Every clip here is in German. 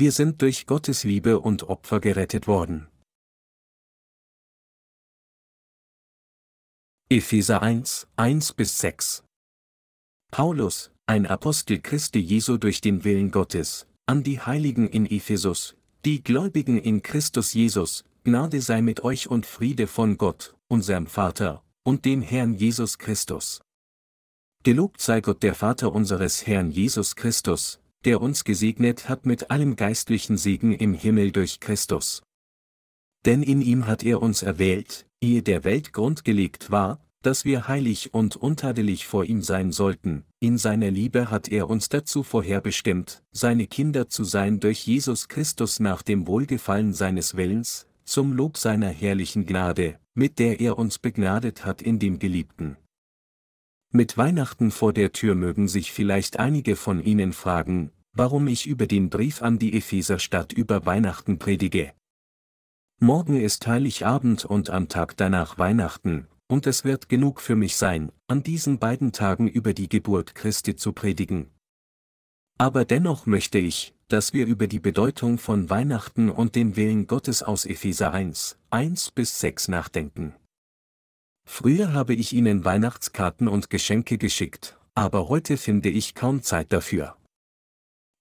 wir sind durch Gottes Liebe und Opfer gerettet worden. Epheser 1, 1 bis 6 Paulus, ein Apostel Christi Jesu durch den Willen Gottes, an die Heiligen in Ephesus, die Gläubigen in Christus Jesus, Gnade sei mit euch und Friede von Gott, unserem Vater, und dem Herrn Jesus Christus. Gelobt sei Gott der Vater unseres Herrn Jesus Christus, der uns gesegnet hat mit allem geistlichen Segen im Himmel durch Christus. Denn in ihm hat er uns erwählt, ehe der Welt Grund gelegt war, dass wir heilig und untadelig vor ihm sein sollten, in seiner Liebe hat er uns dazu vorherbestimmt, seine Kinder zu sein durch Jesus Christus nach dem Wohlgefallen seines Willens, zum Lob seiner herrlichen Gnade, mit der er uns begnadet hat in dem Geliebten. Mit Weihnachten vor der Tür mögen sich vielleicht einige von Ihnen fragen, warum ich über den Brief an die Epheserstadt über Weihnachten predige. Morgen ist Heiligabend und am Tag danach Weihnachten, und es wird genug für mich sein, an diesen beiden Tagen über die Geburt Christi zu predigen. Aber dennoch möchte ich, dass wir über die Bedeutung von Weihnachten und den Willen Gottes aus Epheser 1, 1 bis 6 nachdenken. Früher habe ich Ihnen Weihnachtskarten und Geschenke geschickt, aber heute finde ich kaum Zeit dafür.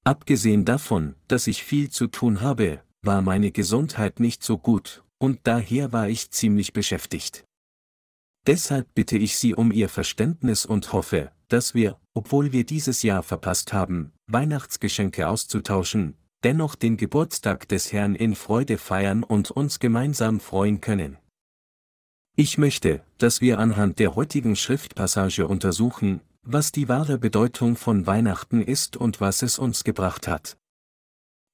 Abgesehen davon, dass ich viel zu tun habe, war meine Gesundheit nicht so gut, und daher war ich ziemlich beschäftigt. Deshalb bitte ich Sie um Ihr Verständnis und hoffe, dass wir, obwohl wir dieses Jahr verpasst haben, Weihnachtsgeschenke auszutauschen, dennoch den Geburtstag des Herrn in Freude feiern und uns gemeinsam freuen können. Ich möchte, dass wir anhand der heutigen Schriftpassage untersuchen, was die wahre Bedeutung von Weihnachten ist und was es uns gebracht hat.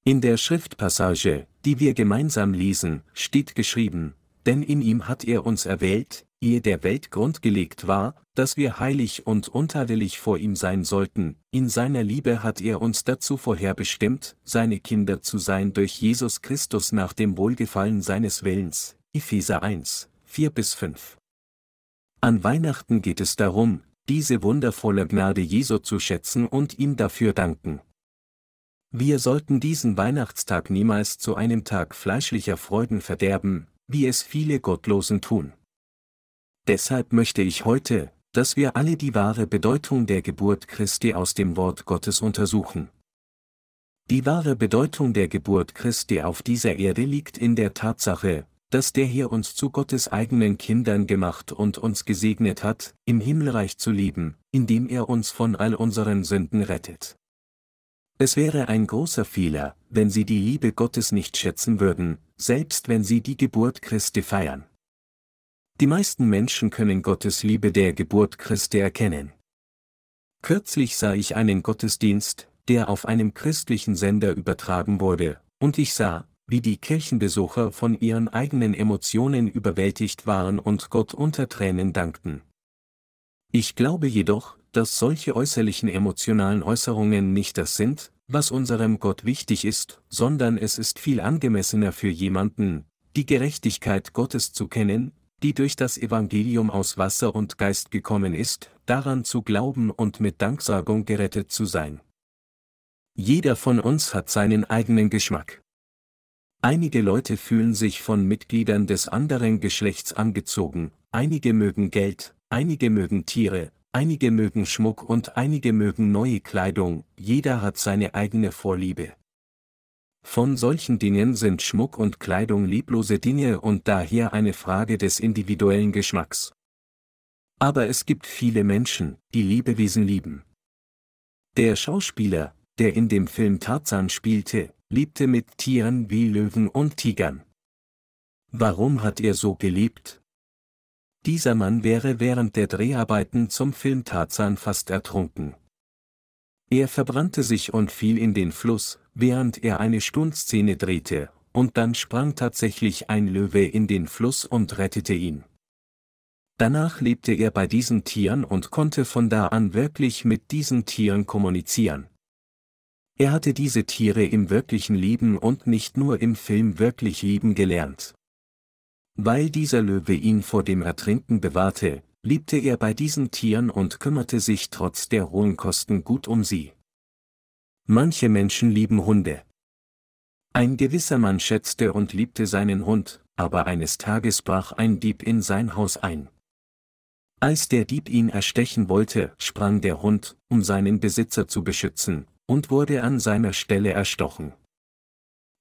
In der Schriftpassage, die wir gemeinsam lesen, steht geschrieben, denn in ihm hat er uns erwählt, ehe der Welt Grund gelegt war, dass wir heilig und untadelig vor ihm sein sollten, in seiner Liebe hat er uns dazu vorherbestimmt, seine Kinder zu sein durch Jesus Christus nach dem Wohlgefallen seines Willens. Epheser 1, 4 bis 5. An Weihnachten geht es darum, diese wundervolle Gnade Jesu zu schätzen und ihm dafür danken. Wir sollten diesen Weihnachtstag niemals zu einem Tag fleischlicher Freuden verderben, wie es viele Gottlosen tun. Deshalb möchte ich heute, dass wir alle die wahre Bedeutung der Geburt Christi aus dem Wort Gottes untersuchen. Die wahre Bedeutung der Geburt Christi auf dieser Erde liegt in der Tatsache, dass der Herr uns zu Gottes eigenen Kindern gemacht und uns gesegnet hat, im Himmelreich zu leben, indem er uns von all unseren Sünden rettet. Es wäre ein großer Fehler, wenn sie die Liebe Gottes nicht schätzen würden, selbst wenn sie die Geburt Christi feiern. Die meisten Menschen können Gottes Liebe der Geburt Christi erkennen. Kürzlich sah ich einen Gottesdienst, der auf einem christlichen Sender übertragen wurde, und ich sah, wie die Kirchenbesucher von ihren eigenen Emotionen überwältigt waren und Gott unter Tränen dankten. Ich glaube jedoch, dass solche äußerlichen emotionalen Äußerungen nicht das sind, was unserem Gott wichtig ist, sondern es ist viel angemessener für jemanden, die Gerechtigkeit Gottes zu kennen, die durch das Evangelium aus Wasser und Geist gekommen ist, daran zu glauben und mit Danksagung gerettet zu sein. Jeder von uns hat seinen eigenen Geschmack. Einige Leute fühlen sich von Mitgliedern des anderen Geschlechts angezogen, einige mögen Geld, einige mögen Tiere, einige mögen Schmuck und einige mögen neue Kleidung, jeder hat seine eigene Vorliebe. Von solchen Dingen sind Schmuck und Kleidung lieblose Dinge und daher eine Frage des individuellen Geschmacks. Aber es gibt viele Menschen, die Lebewesen lieben. Der Schauspieler, der in dem Film Tarzan spielte, liebte mit Tieren wie Löwen und Tigern. Warum hat er so gelebt? Dieser Mann wäre während der Dreharbeiten zum Film Tarzan fast ertrunken. Er verbrannte sich und fiel in den Fluss, während er eine Stundszene drehte, und dann sprang tatsächlich ein Löwe in den Fluss und rettete ihn. Danach lebte er bei diesen Tieren und konnte von da an wirklich mit diesen Tieren kommunizieren. Er hatte diese Tiere im wirklichen Leben und nicht nur im Film wirklich lieben gelernt. Weil dieser Löwe ihn vor dem Ertrinken bewahrte, liebte er bei diesen Tieren und kümmerte sich trotz der hohen Kosten gut um sie. Manche Menschen lieben Hunde. Ein gewisser Mann schätzte und liebte seinen Hund, aber eines Tages brach ein Dieb in sein Haus ein. Als der Dieb ihn erstechen wollte, sprang der Hund, um seinen Besitzer zu beschützen, und wurde an seiner Stelle erstochen.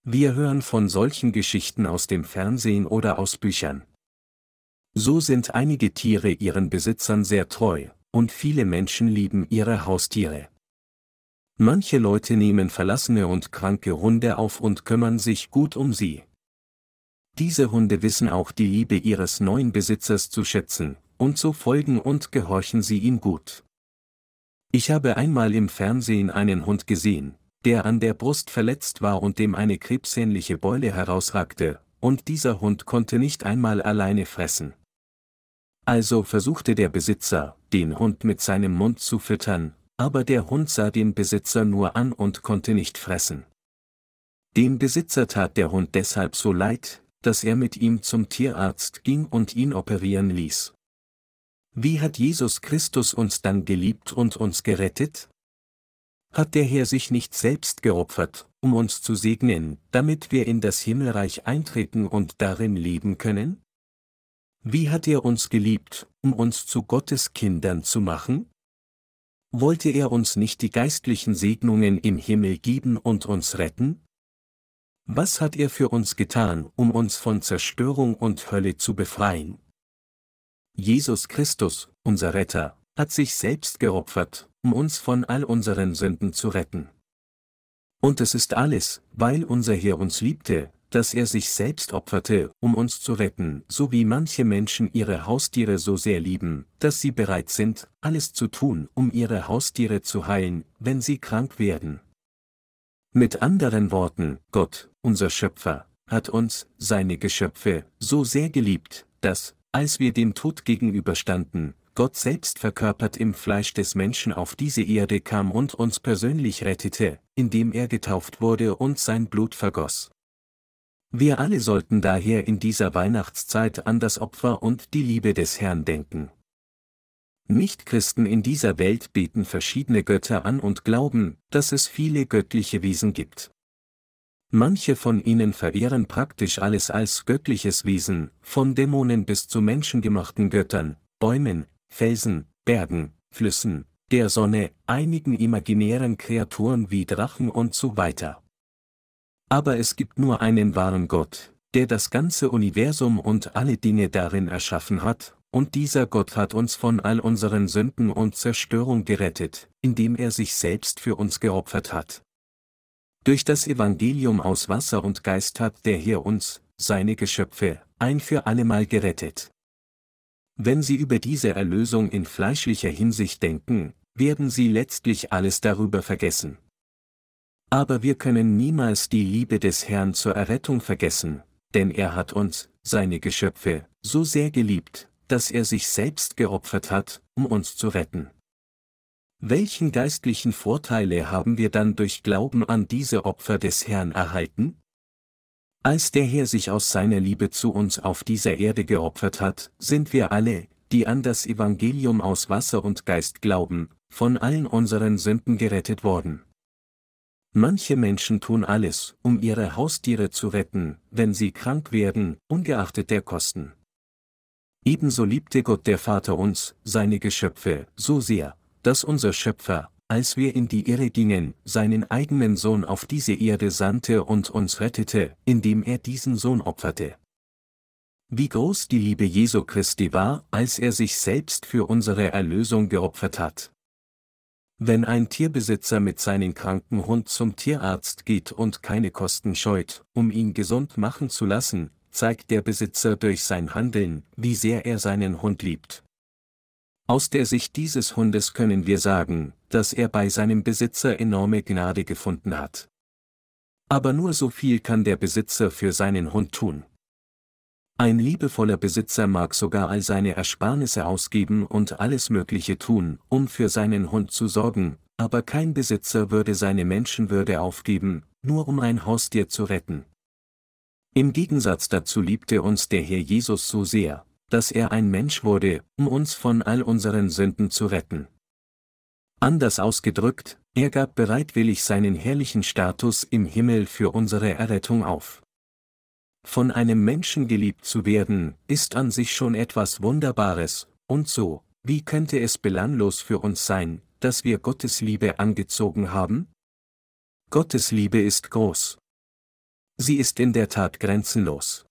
Wir hören von solchen Geschichten aus dem Fernsehen oder aus Büchern. So sind einige Tiere ihren Besitzern sehr treu, und viele Menschen lieben ihre Haustiere. Manche Leute nehmen verlassene und kranke Hunde auf und kümmern sich gut um sie. Diese Hunde wissen auch die Liebe ihres neuen Besitzers zu schätzen, und so folgen und gehorchen sie ihm gut. Ich habe einmal im Fernsehen einen Hund gesehen, der an der Brust verletzt war und dem eine krebsähnliche Beule herausragte, und dieser Hund konnte nicht einmal alleine fressen. Also versuchte der Besitzer, den Hund mit seinem Mund zu füttern, aber der Hund sah den Besitzer nur an und konnte nicht fressen. Dem Besitzer tat der Hund deshalb so leid, dass er mit ihm zum Tierarzt ging und ihn operieren ließ. Wie hat Jesus Christus uns dann geliebt und uns gerettet? Hat der Herr sich nicht selbst geopfert, um uns zu segnen, damit wir in das Himmelreich eintreten und darin leben können? Wie hat er uns geliebt, um uns zu Gottes Kindern zu machen? Wollte er uns nicht die geistlichen Segnungen im Himmel geben und uns retten? Was hat er für uns getan, um uns von Zerstörung und Hölle zu befreien? Jesus Christus, unser Retter, hat sich selbst geopfert, um uns von all unseren Sünden zu retten. Und es ist alles, weil unser Herr uns liebte, dass er sich selbst opferte, um uns zu retten, so wie manche Menschen ihre Haustiere so sehr lieben, dass sie bereit sind, alles zu tun, um ihre Haustiere zu heilen, wenn sie krank werden. Mit anderen Worten, Gott, unser Schöpfer, hat uns, seine Geschöpfe, so sehr geliebt, dass, als wir dem Tod gegenüberstanden, Gott selbst verkörpert im Fleisch des Menschen auf diese Erde kam und uns persönlich rettete, indem er getauft wurde und sein Blut vergoss. Wir alle sollten daher in dieser Weihnachtszeit an das Opfer und die Liebe des Herrn denken. Nichtchristen in dieser Welt beten verschiedene Götter an und glauben, dass es viele göttliche Wesen gibt. Manche von ihnen verehren praktisch alles als göttliches Wesen, von Dämonen bis zu menschengemachten Göttern, Bäumen, Felsen, Bergen, Flüssen, der Sonne, einigen imaginären Kreaturen wie Drachen und so weiter. Aber es gibt nur einen wahren Gott, der das ganze Universum und alle Dinge darin erschaffen hat, und dieser Gott hat uns von all unseren Sünden und Zerstörung gerettet, indem er sich selbst für uns geopfert hat. Durch das Evangelium aus Wasser und Geist hat der Herr uns, seine Geschöpfe, ein für allemal gerettet. Wenn Sie über diese Erlösung in fleischlicher Hinsicht denken, werden Sie letztlich alles darüber vergessen. Aber wir können niemals die Liebe des Herrn zur Errettung vergessen, denn er hat uns, seine Geschöpfe, so sehr geliebt, dass er sich selbst geopfert hat, um uns zu retten. Welchen geistlichen Vorteile haben wir dann durch Glauben an diese Opfer des Herrn erhalten? Als der Herr sich aus seiner Liebe zu uns auf dieser Erde geopfert hat, sind wir alle, die an das Evangelium aus Wasser und Geist glauben, von allen unseren Sünden gerettet worden. Manche Menschen tun alles, um ihre Haustiere zu retten, wenn sie krank werden, ungeachtet der Kosten. Ebenso liebte Gott der Vater uns, seine Geschöpfe, so sehr, dass unser Schöpfer, als wir in die Irre gingen, seinen eigenen Sohn auf diese Erde sandte und uns rettete, indem er diesen Sohn opferte. Wie groß die Liebe Jesu Christi war, als er sich selbst für unsere Erlösung geopfert hat. Wenn ein Tierbesitzer mit seinem kranken Hund zum Tierarzt geht und keine Kosten scheut, um ihn gesund machen zu lassen, zeigt der Besitzer durch sein Handeln, wie sehr er seinen Hund liebt. Aus der Sicht dieses Hundes können wir sagen, dass er bei seinem Besitzer enorme Gnade gefunden hat. Aber nur so viel kann der Besitzer für seinen Hund tun. Ein liebevoller Besitzer mag sogar all seine Ersparnisse ausgeben und alles Mögliche tun, um für seinen Hund zu sorgen, aber kein Besitzer würde seine Menschenwürde aufgeben, nur um ein Haustier zu retten. Im Gegensatz dazu liebte uns der Herr Jesus so sehr, dass er ein Mensch wurde, um uns von all unseren Sünden zu retten. Anders ausgedrückt, er gab bereitwillig seinen herrlichen Status im Himmel für unsere Errettung auf. Von einem Menschen geliebt zu werden, ist an sich schon etwas Wunderbares, und so, wie könnte es belanglos für uns sein, dass wir Gottes Liebe angezogen haben? Gottes Liebe ist groß. Sie ist in der Tat grenzenlos.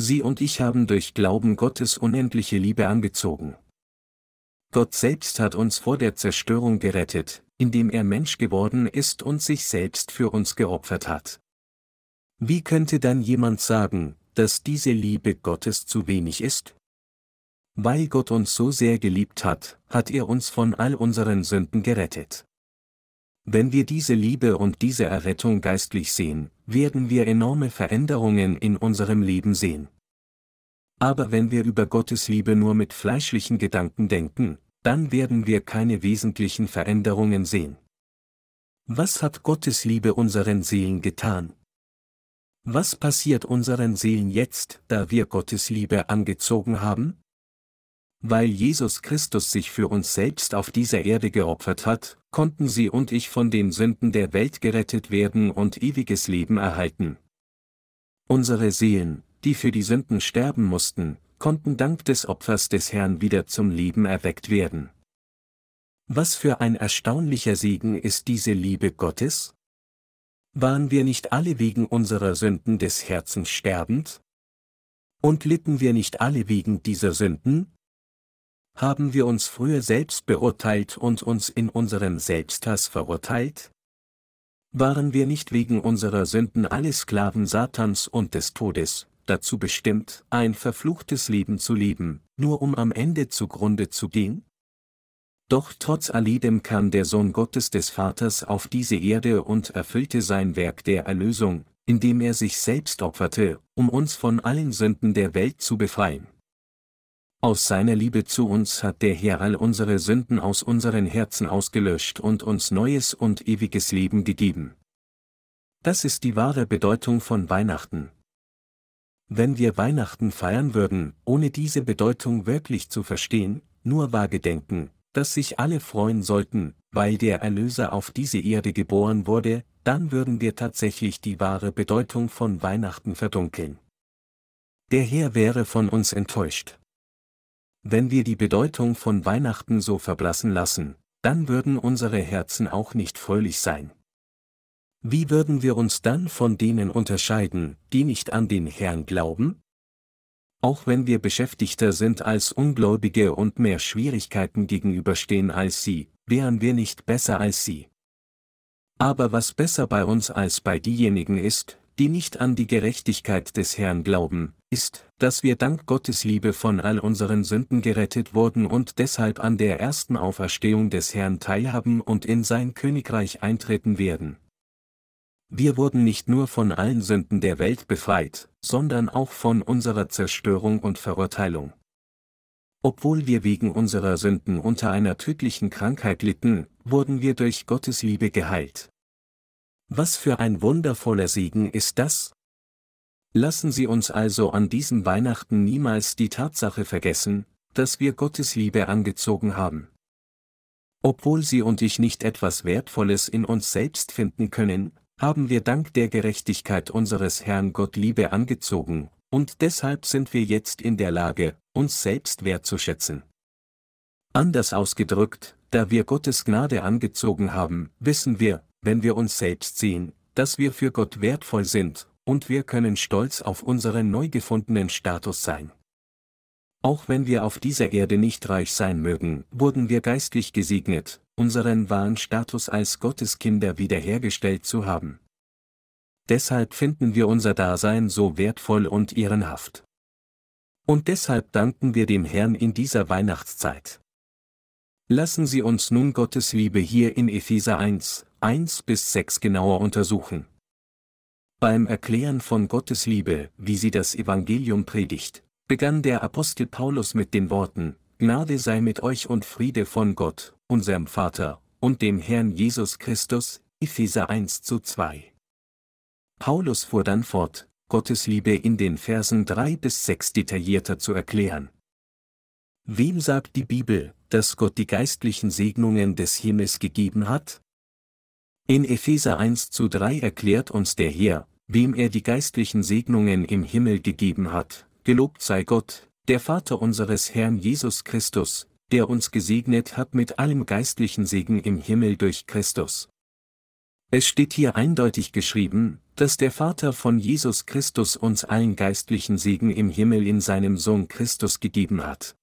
Sie und ich haben durch Glauben Gottes unendliche Liebe angezogen. Gott selbst hat uns vor der Zerstörung gerettet, indem er Mensch geworden ist und sich selbst für uns geopfert hat. Wie könnte dann jemand sagen, dass diese Liebe Gottes zu wenig ist? Weil Gott uns so sehr geliebt hat, hat er uns von all unseren Sünden gerettet. Wenn wir diese Liebe und diese Errettung geistlich sehen, werden wir enorme Veränderungen in unserem Leben sehen. Aber wenn wir über Gottes Liebe nur mit fleischlichen Gedanken denken, dann werden wir keine wesentlichen Veränderungen sehen. Was hat Gottes Liebe unseren Seelen getan? Was passiert unseren Seelen jetzt, da wir Gottes Liebe angezogen haben? Weil Jesus Christus sich für uns selbst auf dieser Erde geopfert hat, konnten Sie und ich von den Sünden der Welt gerettet werden und ewiges Leben erhalten. Unsere Seelen, die für die Sünden sterben mussten, konnten dank des Opfers des Herrn wieder zum Leben erweckt werden. Was für ein erstaunlicher Segen ist diese Liebe Gottes? Waren wir nicht alle wegen unserer Sünden des Herzens sterbend? Und litten wir nicht alle wegen dieser Sünden? Haben wir uns früher selbst beurteilt und uns in unserem Selbsthass verurteilt? Waren wir nicht wegen unserer Sünden alle Sklaven Satans und des Todes, dazu bestimmt, ein verfluchtes Leben zu leben, nur um am Ende zugrunde zu gehen? Doch trotz alledem kam der Sohn Gottes des Vaters auf diese Erde und erfüllte sein Werk der Erlösung, indem er sich selbst opferte, um uns von allen Sünden der Welt zu befreien. Aus seiner Liebe zu uns hat der Herr all unsere Sünden aus unseren Herzen ausgelöscht und uns neues und ewiges Leben gegeben. Das ist die wahre Bedeutung von Weihnachten. Wenn wir Weihnachten feiern würden, ohne diese Bedeutung wirklich zu verstehen, nur vage denken, dass sich alle freuen sollten, weil der Erlöser auf diese Erde geboren wurde, dann würden wir tatsächlich die wahre Bedeutung von Weihnachten verdunkeln. Der Herr wäre von uns enttäuscht. Wenn wir die Bedeutung von Weihnachten so verblassen lassen, dann würden unsere Herzen auch nicht fröhlich sein. Wie würden wir uns dann von denen unterscheiden, die nicht an den Herrn glauben? Auch wenn wir beschäftigter sind als Ungläubige und mehr Schwierigkeiten gegenüberstehen als sie, wären wir nicht besser als sie. Aber was besser bei uns als bei diejenigen ist, die nicht an die Gerechtigkeit des Herrn glauben, ist, dass wir dank Gottes Liebe von all unseren Sünden gerettet wurden und deshalb an der ersten Auferstehung des Herrn teilhaben und in sein Königreich eintreten werden. Wir wurden nicht nur von allen Sünden der Welt befreit, sondern auch von unserer Zerstörung und Verurteilung. Obwohl wir wegen unserer Sünden unter einer tödlichen Krankheit litten, wurden wir durch Gottes Liebe geheilt. Was für ein wundervoller Segen ist das? Lassen Sie uns also an diesem Weihnachten niemals die Tatsache vergessen, dass wir Gottes Liebe angezogen haben. Obwohl Sie und ich nicht etwas Wertvolles in uns selbst finden können, haben wir dank der Gerechtigkeit unseres Herrn Gott Liebe angezogen, und deshalb sind wir jetzt in der Lage, uns selbst wertzuschätzen. Anders ausgedrückt, da wir Gottes Gnade angezogen haben, wissen wir, wenn wir uns selbst sehen, dass wir für Gott wertvoll sind, und wir können stolz auf unseren neu gefundenen Status sein. Auch wenn wir auf dieser Erde nicht reich sein mögen, wurden wir geistlich gesegnet, unseren wahren Status als Gotteskinder wiederhergestellt zu haben. Deshalb finden wir unser Dasein so wertvoll und ehrenhaft. Und deshalb danken wir dem Herrn in dieser Weihnachtszeit. Lassen Sie uns nun Gottes Liebe hier in Epheser 1, 1 bis 6 genauer untersuchen. Beim Erklären von Gottes Liebe, wie sie das Evangelium predigt, begann der Apostel Paulus mit den Worten, Gnade sei mit euch und Friede von Gott, unserem Vater, und dem Herrn Jesus Christus, Epheser 1 zu 2. Paulus fuhr dann fort, Gottes Liebe in den Versen 3 bis 6 detaillierter zu erklären. Wem sagt die Bibel, dass Gott die geistlichen Segnungen des Himmels gegeben hat? In Epheser 1 zu 3 erklärt uns der Herr, wem er die geistlichen Segnungen im Himmel gegeben hat, gelobt sei Gott, der Vater unseres Herrn Jesus Christus, der uns gesegnet hat mit allem geistlichen Segen im Himmel durch Christus. Es steht hier eindeutig geschrieben, dass der Vater von Jesus Christus uns allen geistlichen Segen im Himmel in seinem Sohn Christus gegeben hat.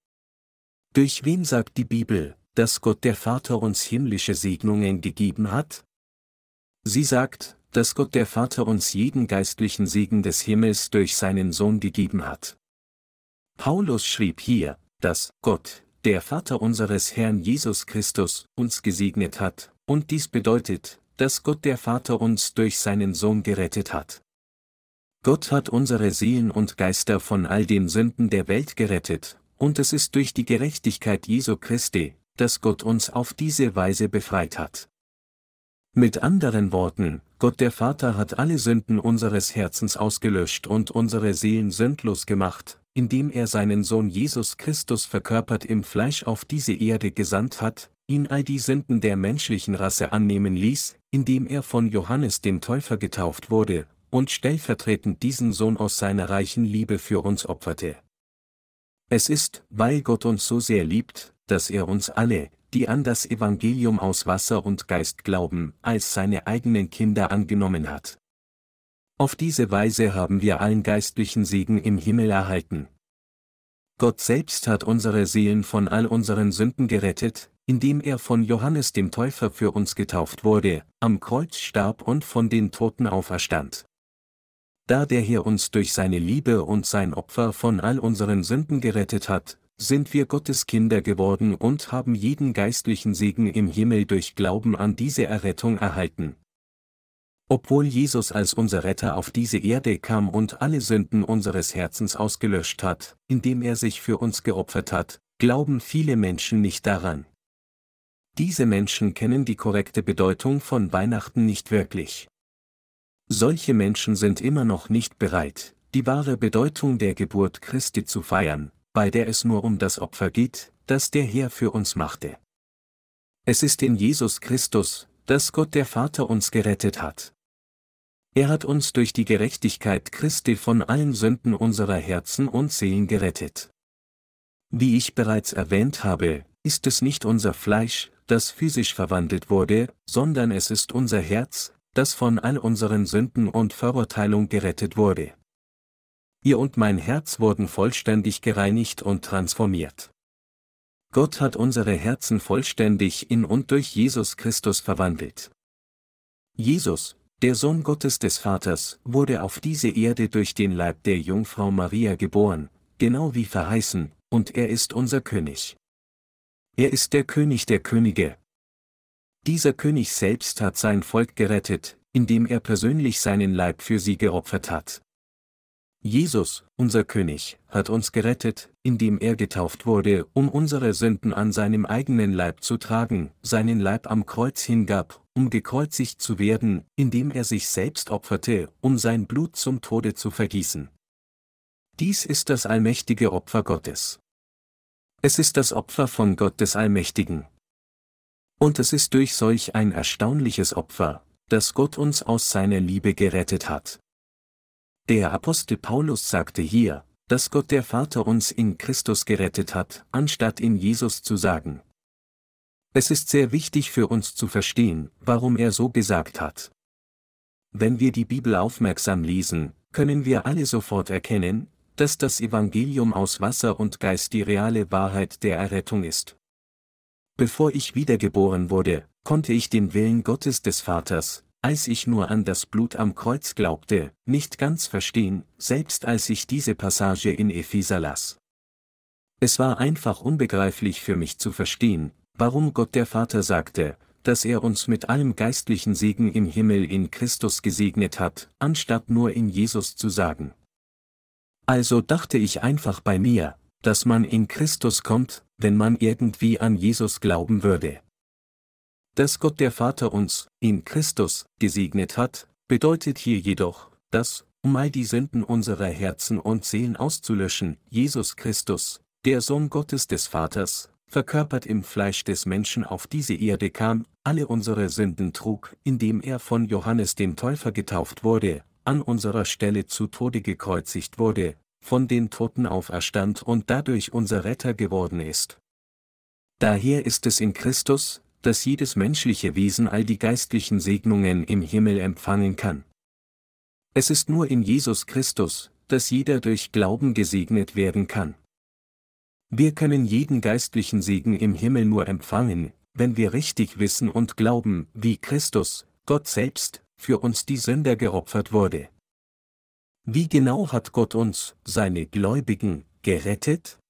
Durch wen sagt die Bibel, dass Gott der Vater uns himmlische Segnungen gegeben hat? Sie sagt, dass Gott der Vater uns jeden geistlichen Segen des Himmels durch seinen Sohn gegeben hat. Paulus schrieb hier, dass Gott, der Vater unseres Herrn Jesus Christus, uns gesegnet hat, und dies bedeutet, dass Gott der Vater uns durch seinen Sohn gerettet hat. Gott hat unsere Seelen und Geister von all den Sünden der Welt gerettet, und es ist durch die Gerechtigkeit Jesu Christi, dass Gott uns auf diese Weise befreit hat. Mit anderen Worten, Gott der Vater hat alle Sünden unseres Herzens ausgelöscht und unsere Seelen sündlos gemacht, indem er seinen Sohn Jesus Christus verkörpert im Fleisch auf diese Erde gesandt hat, ihn all die Sünden der menschlichen Rasse annehmen ließ, indem er von Johannes dem Täufer getauft wurde, und stellvertretend diesen Sohn aus seiner reichen Liebe für uns opferte. Es ist, weil Gott uns so sehr liebt, dass er uns alle, die an das Evangelium aus Wasser und Geist glauben, als seine eigenen Kinder angenommen hat. Auf diese Weise haben wir allen geistlichen Segen im Himmel erhalten. Gott selbst hat unsere Seelen von all unseren Sünden gerettet, indem er von Johannes dem Täufer für uns getauft wurde, am Kreuz starb und von den Toten auferstand. Da der Herr uns durch seine Liebe und sein Opfer von all unseren Sünden gerettet hat, sind wir Gottes Kinder geworden und haben jeden geistlichen Segen im Himmel durch Glauben an diese Errettung erhalten. Obwohl Jesus als unser Retter auf diese Erde kam und alle Sünden unseres Herzens ausgelöscht hat, indem er sich für uns geopfert hat, glauben viele Menschen nicht daran. Diese Menschen kennen die korrekte Bedeutung von Weihnachten nicht wirklich. Solche Menschen sind immer noch nicht bereit, die wahre Bedeutung der Geburt Christi zu feiern, bei der es nur um das Opfer geht, das der Herr für uns machte. Es ist in Jesus Christus, dass Gott der Vater uns gerettet hat. Er hat uns durch die Gerechtigkeit Christi von allen Sünden unserer Herzen und Seelen gerettet. Wie ich bereits erwähnt habe, ist es nicht unser Fleisch, das physisch verwandelt wurde, sondern es ist unser Herz, das von all unseren Sünden und Verurteilung gerettet wurde. Ihr und mein Herz wurden vollständig gereinigt und transformiert. Gott hat unsere Herzen vollständig in und durch Jesus Christus verwandelt. Jesus, der Sohn Gottes des Vaters, wurde auf diese Erde durch den Leib der Jungfrau Maria geboren, genau wie verheißen, und er ist unser König. Er ist der König der Könige. Dieser König selbst hat sein Volk gerettet, indem er persönlich seinen Leib für sie geopfert hat. Jesus, unser König, hat uns gerettet, indem er getauft wurde, um unsere Sünden an seinem eigenen Leib zu tragen, seinen Leib am Kreuz hingab, um gekreuzigt zu werden, indem er sich selbst opferte, um sein Blut zum Tode zu vergießen. Dies ist das allmächtige Opfer Gottes. Es ist das Opfer von Gott des Allmächtigen. Und es ist durch solch ein erstaunliches Opfer, dass Gott uns aus seiner Liebe gerettet hat. Der Apostel Paulus sagte hier, dass Gott der Vater uns in Christus gerettet hat, anstatt in Jesus zu sagen. Es ist sehr wichtig für uns zu verstehen, warum er so gesagt hat. Wenn wir die Bibel aufmerksam lesen, können wir alle sofort erkennen, dass das Evangelium aus Wasser und Geist die reale Wahrheit der Errettung ist. Bevor ich wiedergeboren wurde, konnte ich den Willen Gottes des Vaters, als ich nur an das Blut am Kreuz glaubte, nicht ganz verstehen, selbst als ich diese Passage in Epheser las. Es war einfach unbegreiflich für mich zu verstehen, warum Gott der Vater sagte, dass er uns mit allem geistlichen Segen im Himmel in Christus gesegnet hat, anstatt nur in Jesus zu sagen. Also dachte ich einfach bei mir, dass man in Christus kommt, wenn man irgendwie an Jesus glauben würde. Dass Gott der Vater uns, in Christus, gesegnet hat, bedeutet hier jedoch, dass, um all die Sünden unserer Herzen und Seelen auszulöschen, Jesus Christus, der Sohn Gottes des Vaters, verkörpert im Fleisch des Menschen auf diese Erde kam, alle unsere Sünden trug, indem er von Johannes dem Täufer getauft wurde, an unserer Stelle zu Tode gekreuzigt wurde, von den Toten auferstand und dadurch unser Retter geworden ist. Daher ist es in Christus, dass jedes menschliche Wesen all die geistlichen Segnungen im Himmel empfangen kann. Es ist nur in Jesus Christus, dass jeder durch Glauben gesegnet werden kann. Wir können jeden geistlichen Segen im Himmel nur empfangen, wenn wir richtig wissen und glauben, wie Christus, Gott selbst, für uns die Sünder geopfert wurde. Wie genau hat Gott uns, seine Gläubigen, gerettet?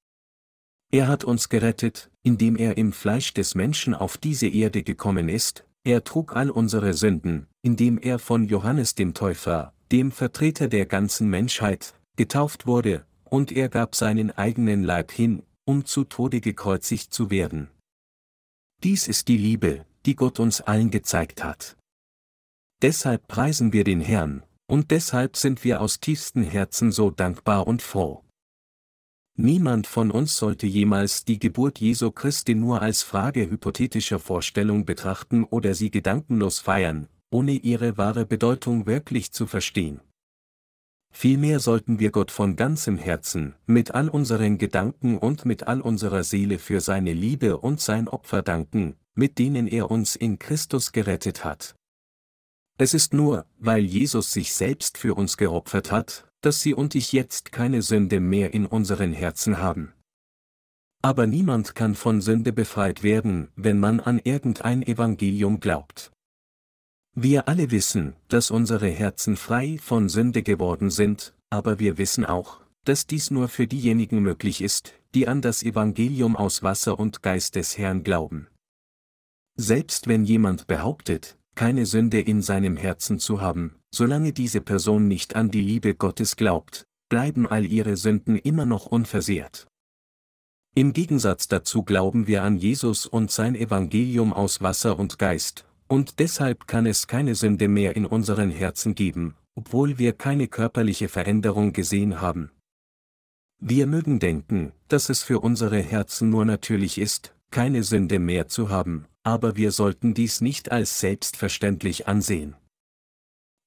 Er hat uns gerettet, indem er im Fleisch des Menschen auf diese Erde gekommen ist, er trug all unsere Sünden, indem er von Johannes dem Täufer, dem Vertreter der ganzen Menschheit, getauft wurde, und er gab seinen eigenen Leib hin, um zu Tode gekreuzigt zu werden. Dies ist die Liebe, die Gott uns allen gezeigt hat. Deshalb preisen wir den Herrn, und deshalb sind wir aus tiefstem Herzen so dankbar und froh. Niemand von uns sollte jemals die Geburt Jesu Christi nur als Frage hypothetischer Vorstellung betrachten oder sie gedankenlos feiern, ohne ihre wahre Bedeutung wirklich zu verstehen. Vielmehr sollten wir Gott von ganzem Herzen, mit all unseren Gedanken und mit all unserer Seele für seine Liebe und sein Opfer danken, mit denen er uns in Christus gerettet hat. Es ist nur, weil Jesus sich selbst für uns geopfert hat, dass Sie und ich jetzt keine Sünde mehr in unseren Herzen haben. Aber niemand kann von Sünde befreit werden, wenn man an irgendein Evangelium glaubt. Wir alle wissen, dass unsere Herzen frei von Sünde geworden sind, aber wir wissen auch, dass dies nur für diejenigen möglich ist, die an das Evangelium aus Wasser und Geist des Herrn glauben. Selbst wenn jemand behauptet, keine Sünde in seinem Herzen zu haben, solange diese Person nicht an die Liebe Gottes glaubt, bleiben all ihre Sünden immer noch unversehrt. Im Gegensatz dazu glauben wir an Jesus und sein Evangelium aus Wasser und Geist, und deshalb kann es keine Sünde mehr in unseren Herzen geben, obwohl wir keine körperliche Veränderung gesehen haben. Wir mögen denken, dass es für unsere Herzen nur natürlich ist, keine Sünde mehr zu haben, aber wir sollten dies nicht als selbstverständlich ansehen.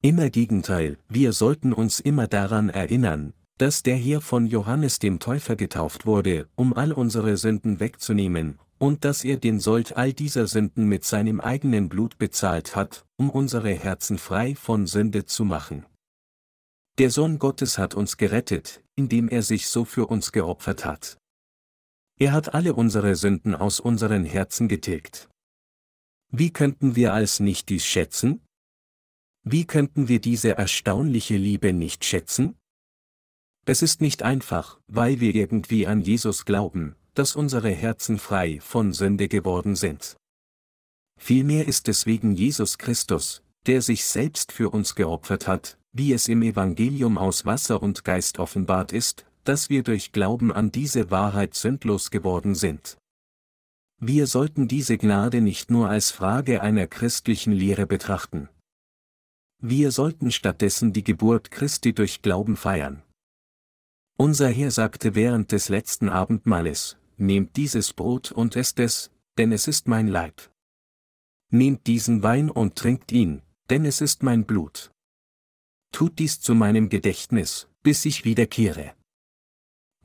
Immer Gegenteil, wir sollten uns immer daran erinnern, dass der hier von Johannes dem Täufer getauft wurde, um all unsere Sünden wegzunehmen, und dass er den Sold all dieser Sünden mit seinem eigenen Blut bezahlt hat, um unsere Herzen frei von Sünde zu machen. Der Sohn Gottes hat uns gerettet, indem er sich so für uns geopfert hat. Er hat alle unsere Sünden aus unseren Herzen getilgt. Wie könnten wir als nicht dies schätzen? Wie könnten wir diese erstaunliche Liebe nicht schätzen? Es ist nicht einfach, weil wir irgendwie an Jesus glauben, dass unsere Herzen frei von Sünde geworden sind. Vielmehr ist es wegen Jesus Christus, der sich selbst für uns geopfert hat, wie es im Evangelium aus Wasser und Geist offenbart ist, dass wir durch Glauben an diese Wahrheit sündlos geworden sind. Wir sollten diese Gnade nicht nur als Frage einer christlichen Lehre betrachten. Wir sollten stattdessen die Geburt Christi durch Glauben feiern. Unser Herr sagte während des letzten Abendmahles, nehmt dieses Brot und esst es, denn es ist mein Leib. Nehmt diesen Wein und trinkt ihn, denn es ist mein Blut. Tut dies zu meinem Gedächtnis, bis ich wiederkehre.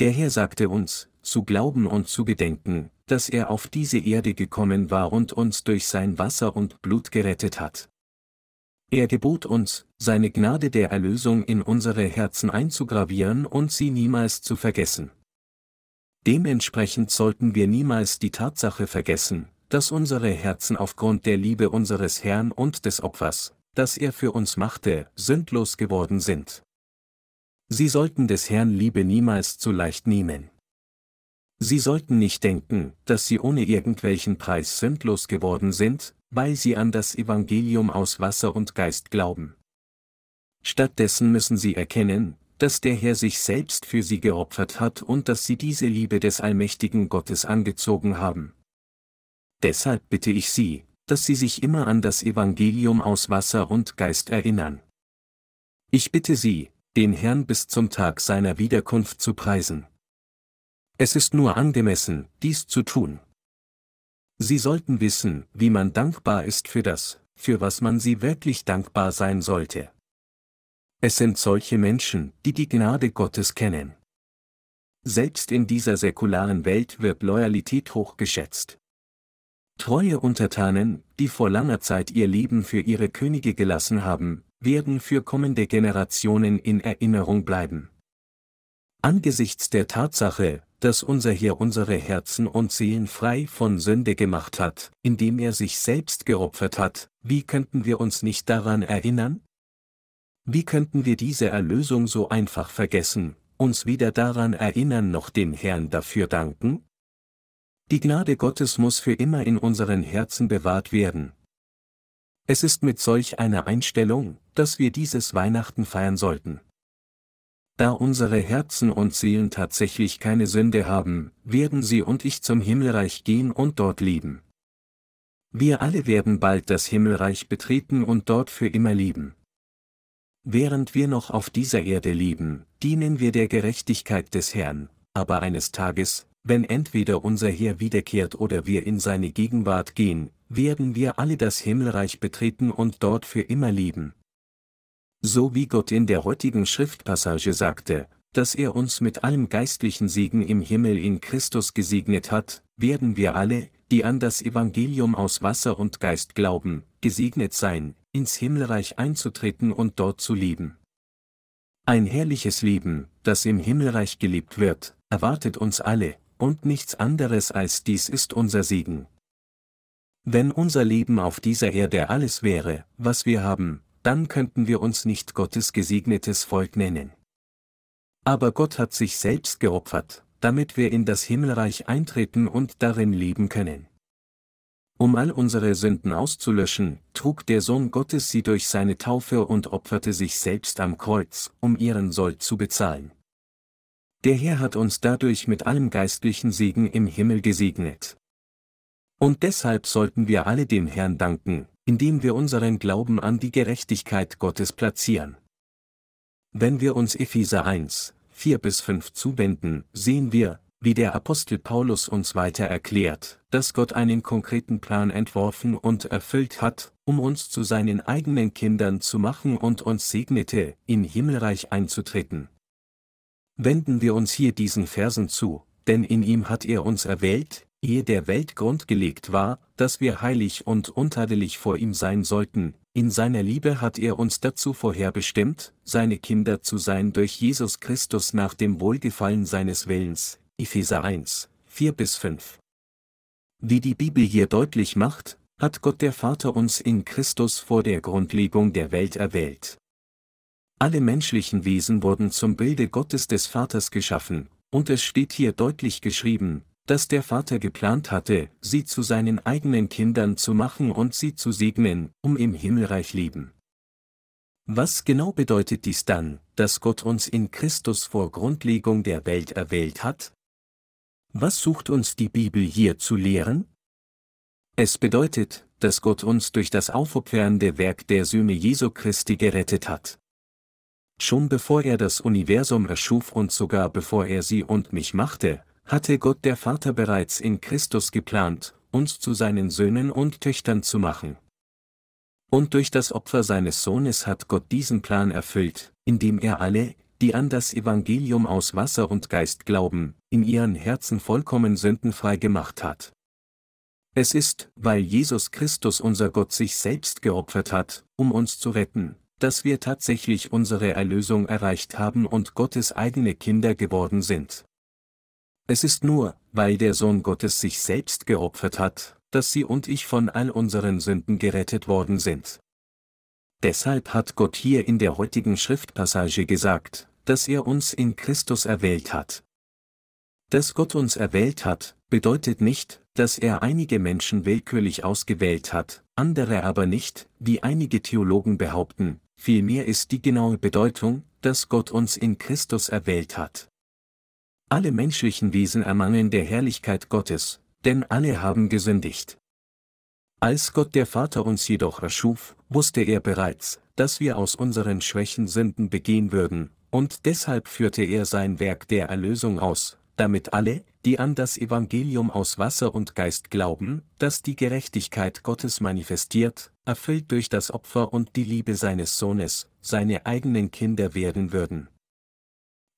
Der Herr sagte uns, zu glauben und zu gedenken, dass er auf diese Erde gekommen war und uns durch sein Wasser und Blut gerettet hat. Er gebot uns, seine Gnade der Erlösung in unsere Herzen einzugravieren und sie niemals zu vergessen. Dementsprechend sollten wir niemals die Tatsache vergessen, dass unsere Herzen aufgrund der Liebe unseres Herrn und des Opfers, das er für uns machte, sündlos geworden sind. Sie sollten des Herrn Liebe niemals zu leicht nehmen. Sie sollten nicht denken, dass sie ohne irgendwelchen Preis sündlos geworden sind, weil sie an das Evangelium aus Wasser und Geist glauben. Stattdessen müssen sie erkennen, dass der Herr sich selbst für sie geopfert hat und dass sie diese Liebe des allmächtigen Gottes angezogen haben. Deshalb bitte ich Sie, dass Sie sich immer an das Evangelium aus Wasser und Geist erinnern. Ich bitte Sie, den Herrn bis zum Tag seiner Wiederkunft zu preisen. Es ist nur angemessen, dies zu tun, Sie sollten wissen, wie man dankbar ist für das, für was man sie wirklich dankbar sein sollte. Es sind solche Menschen, die die Gnade Gottes kennen. Selbst in dieser säkularen Welt wird Loyalität hochgeschätzt. Treue Untertanen, die vor langer Zeit ihr Leben für ihre Könige gelassen haben, werden für kommende Generationen in Erinnerung bleiben. Angesichts der Tatsache, dass unser Herr unsere Herzen und Seelen frei von Sünde gemacht hat, indem er sich selbst geopfert hat, wie könnten wir uns nicht daran erinnern? Wie könnten wir diese Erlösung so einfach vergessen, uns weder daran erinnern noch dem Herrn dafür danken? Die Gnade Gottes muss für immer in unseren Herzen bewahrt werden. Es ist mit solch einer Einstellung, dass wir dieses Weihnachten feiern sollten. Da unsere Herzen und Seelen tatsächlich keine Sünde haben, werden sie und ich zum Himmelreich gehen und dort leben. Wir alle werden bald das Himmelreich betreten und dort für immer leben. Während wir noch auf dieser Erde leben, dienen wir der Gerechtigkeit des Herrn, aber eines Tages, wenn entweder unser Herr wiederkehrt oder wir in seine Gegenwart gehen, werden wir alle das Himmelreich betreten und dort für immer leben. So wie Gott in der heutigen Schriftpassage sagte, dass er uns mit allem geistlichen Segen im Himmel in Christus gesegnet hat, werden wir alle, die an das Evangelium aus Wasser und Geist glauben, gesegnet sein, ins Himmelreich einzutreten und dort zu leben. Ein herrliches Leben, das im Himmelreich gelebt wird, erwartet uns alle, und nichts anderes als dies ist unser Segen. Wenn unser Leben auf dieser Erde alles wäre, was wir haben, dann könnten wir uns nicht Gottes gesegnetes Volk nennen. Aber Gott hat sich selbst geopfert, damit wir in das Himmelreich eintreten und darin leben können. Um all unsere Sünden auszulöschen, trug der Sohn Gottes sie durch seine Taufe und opferte sich selbst am Kreuz, um ihren Sold zu bezahlen. Der Herr hat uns dadurch mit allem geistlichen Segen im Himmel gesegnet. Und deshalb sollten wir alle dem Herrn danken, indem wir unseren Glauben an die Gerechtigkeit Gottes platzieren. Wenn wir uns Epheser 1, 4 bis 5 zuwenden, sehen wir, wie der Apostel Paulus uns weiter erklärt, dass Gott einen konkreten Plan entworfen und erfüllt hat, um uns zu seinen eigenen Kindern zu machen und uns segnete, in Himmelreich einzutreten. Wenden wir uns hier diesen Versen zu, denn in ihm hat er uns erwählt, ehe der Welt Grund gelegt war, dass wir heilig und untadelig vor ihm sein sollten, in seiner Liebe hat er uns dazu vorherbestimmt, seine Kinder zu sein durch Jesus Christus nach dem Wohlgefallen seines Willens. Epheser 1, 4 bis 5. Wie die Bibel hier deutlich macht, hat Gott der Vater uns in Christus vor der Grundlegung der Welt erwählt. Alle menschlichen Wesen wurden zum Bilde Gottes des Vaters geschaffen, und es steht hier deutlich geschrieben, dass der Vater geplant hatte, sie zu seinen eigenen Kindern zu machen und sie zu segnen, um im Himmelreich leben. Was genau bedeutet dies dann, dass Gott uns in Christus vor Grundlegung der Welt erwählt hat? Was sucht uns die Bibel hier zu lehren? Es bedeutet, dass Gott uns durch das aufopfernde Werk der Söhne Jesu Christi gerettet hat. Schon bevor er das Universum erschuf und sogar bevor er sie und mich machte, hatte Gott der Vater bereits in Christus geplant, uns zu seinen Söhnen und Töchtern zu machen. Und durch das Opfer seines Sohnes hat Gott diesen Plan erfüllt, indem er alle, die an das Evangelium aus Wasser und Geist glauben, in ihren Herzen vollkommen sündenfrei gemacht hat. Es ist, weil Jesus Christus unser Gott sich selbst geopfert hat, um uns zu retten, dass wir tatsächlich unsere Erlösung erreicht haben und Gottes eigene Kinder geworden sind. Es ist nur, weil der Sohn Gottes sich selbst geopfert hat, dass Sie und ich von all unseren Sünden gerettet worden sind. Deshalb hat Gott hier in der heutigen Schriftpassage gesagt, dass er uns in Christus erwählt hat. Dass Gott uns erwählt hat, bedeutet nicht, dass er einige Menschen willkürlich ausgewählt hat, andere aber nicht, wie einige Theologen behaupten, vielmehr ist die genaue Bedeutung, dass Gott uns in Christus erwählt hat. Alle menschlichen Wesen ermangeln der Herrlichkeit Gottes, denn alle haben gesündigt. Als Gott der Vater uns jedoch erschuf, wusste er bereits, dass wir aus unseren Schwächen Sünden begehen würden, und deshalb führte er sein Werk der Erlösung aus, damit alle, die an das Evangelium aus Wasser und Geist glauben, das die Gerechtigkeit Gottes manifestiert, erfüllt durch das Opfer und die Liebe seines Sohnes, seine eigenen Kinder werden würden.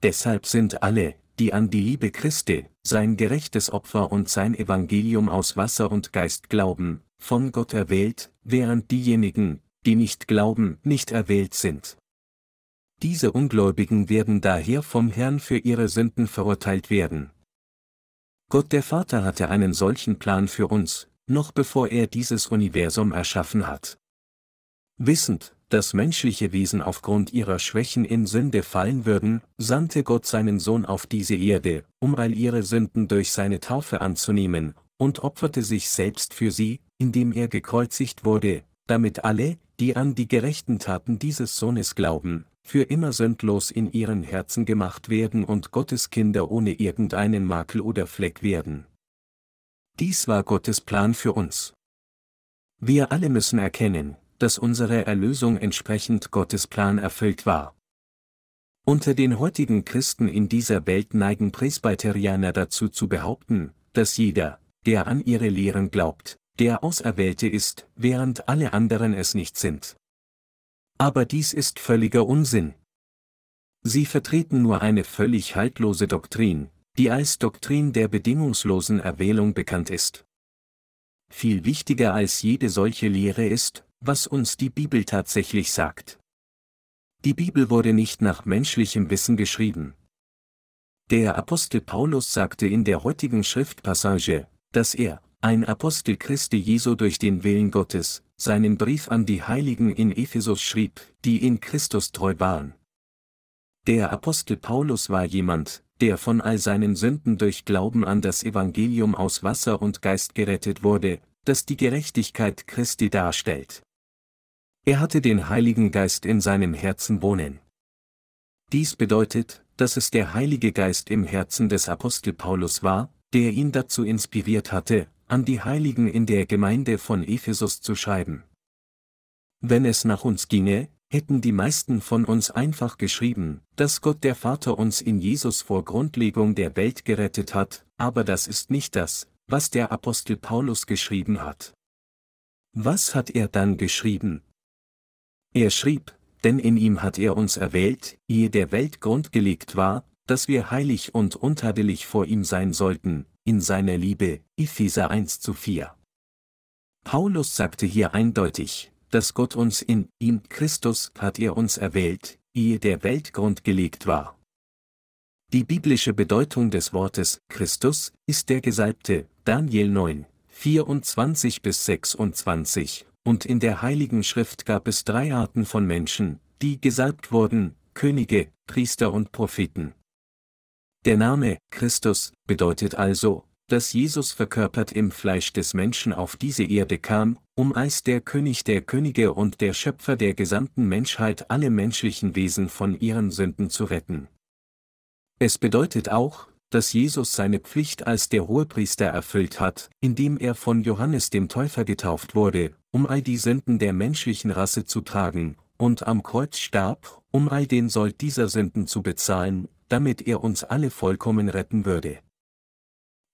Deshalb sind alle, die an die Liebe Christi, sein gerechtes Opfer und sein Evangelium aus Wasser und Geist glauben, von Gott erwählt, während diejenigen, die nicht glauben, nicht erwählt sind. Diese Ungläubigen werden daher vom Herrn für ihre Sünden verurteilt werden. Gott der Vater hatte einen solchen Plan für uns, noch bevor er dieses Universum erschaffen hat. Wissend, dass menschliche Wesen aufgrund ihrer Schwächen in Sünde fallen würden, sandte Gott seinen Sohn auf diese Erde, um all ihre Sünden durch seine Taufe anzunehmen, und opferte sich selbst für sie, indem er gekreuzigt wurde, damit alle, die an die gerechten Taten dieses Sohnes glauben, für immer sündlos in ihren Herzen gemacht werden und Gottes Kinder ohne irgendeinen Makel oder Fleck werden. Dies war Gottes Plan für uns. Wir alle müssen erkennen, dass unsere Erlösung entsprechend Gottes Plan erfüllt war. Unter den heutigen Christen in dieser Welt neigen Presbyterianer dazu zu behaupten, dass jeder, der an ihre Lehren glaubt, der Auserwählte ist, während alle anderen es nicht sind. Aber dies ist völliger Unsinn. Sie vertreten nur eine völlig haltlose Doktrin, die als Doktrin der bedingungslosen Erwählung bekannt ist. Viel wichtiger als jede solche Lehre ist, was uns die Bibel tatsächlich sagt. Die Bibel wurde nicht nach menschlichem Wissen geschrieben. Der Apostel Paulus sagte in der heutigen Schriftpassage, dass er, ein Apostel Christi Jesu durch den Willen Gottes, seinen Brief an die Heiligen in Ephesus schrieb, die in Christus treu waren. Der Apostel Paulus war jemand, der von all seinen Sünden durch Glauben an das Evangelium aus Wasser und Geist gerettet wurde, das die Gerechtigkeit Christi darstellt. Er hatte den Heiligen Geist in seinem Herzen wohnen. Dies bedeutet, dass es der Heilige Geist im Herzen des Apostel Paulus war, der ihn dazu inspiriert hatte, an die Heiligen in der Gemeinde von Ephesus zu schreiben. Wenn es nach uns ginge, hätten die meisten von uns einfach geschrieben, dass Gott der Vater uns in Jesus vor Grundlegung der Welt gerettet hat, aber das ist nicht das, was der Apostel Paulus geschrieben hat. Was hat er dann geschrieben? Er schrieb, denn in ihm hat er uns erwählt, ehe der Welt grundgelegt war, dass wir heilig und untadelig vor ihm sein sollten, in seiner Liebe, Epheser 1 zu 4. Paulus sagte hier eindeutig, dass Gott uns in ihm Christus hat er uns erwählt, ehe der Weltgrund gelegt war. Die biblische Bedeutung des Wortes Christus ist der Gesalbte, Daniel 9, 24 bis 26, und in der Heiligen Schrift gab es drei Arten von Menschen, die gesalbt wurden, Könige, Priester und Propheten. Der Name Christus bedeutet also, dass Jesus verkörpert im Fleisch des Menschen auf diese Erde kam, um als der König der Könige und der Schöpfer der gesamten Menschheit alle menschlichen Wesen von ihren Sünden zu retten. Es bedeutet auch, dass Jesus seine Pflicht als der Hohepriester erfüllt hat, indem er von Johannes dem Täufer getauft wurde, um all die Sünden der menschlichen Rasse zu tragen, und am Kreuz starb, um all den Sold dieser Sünden zu bezahlen, damit er uns alle vollkommen retten würde.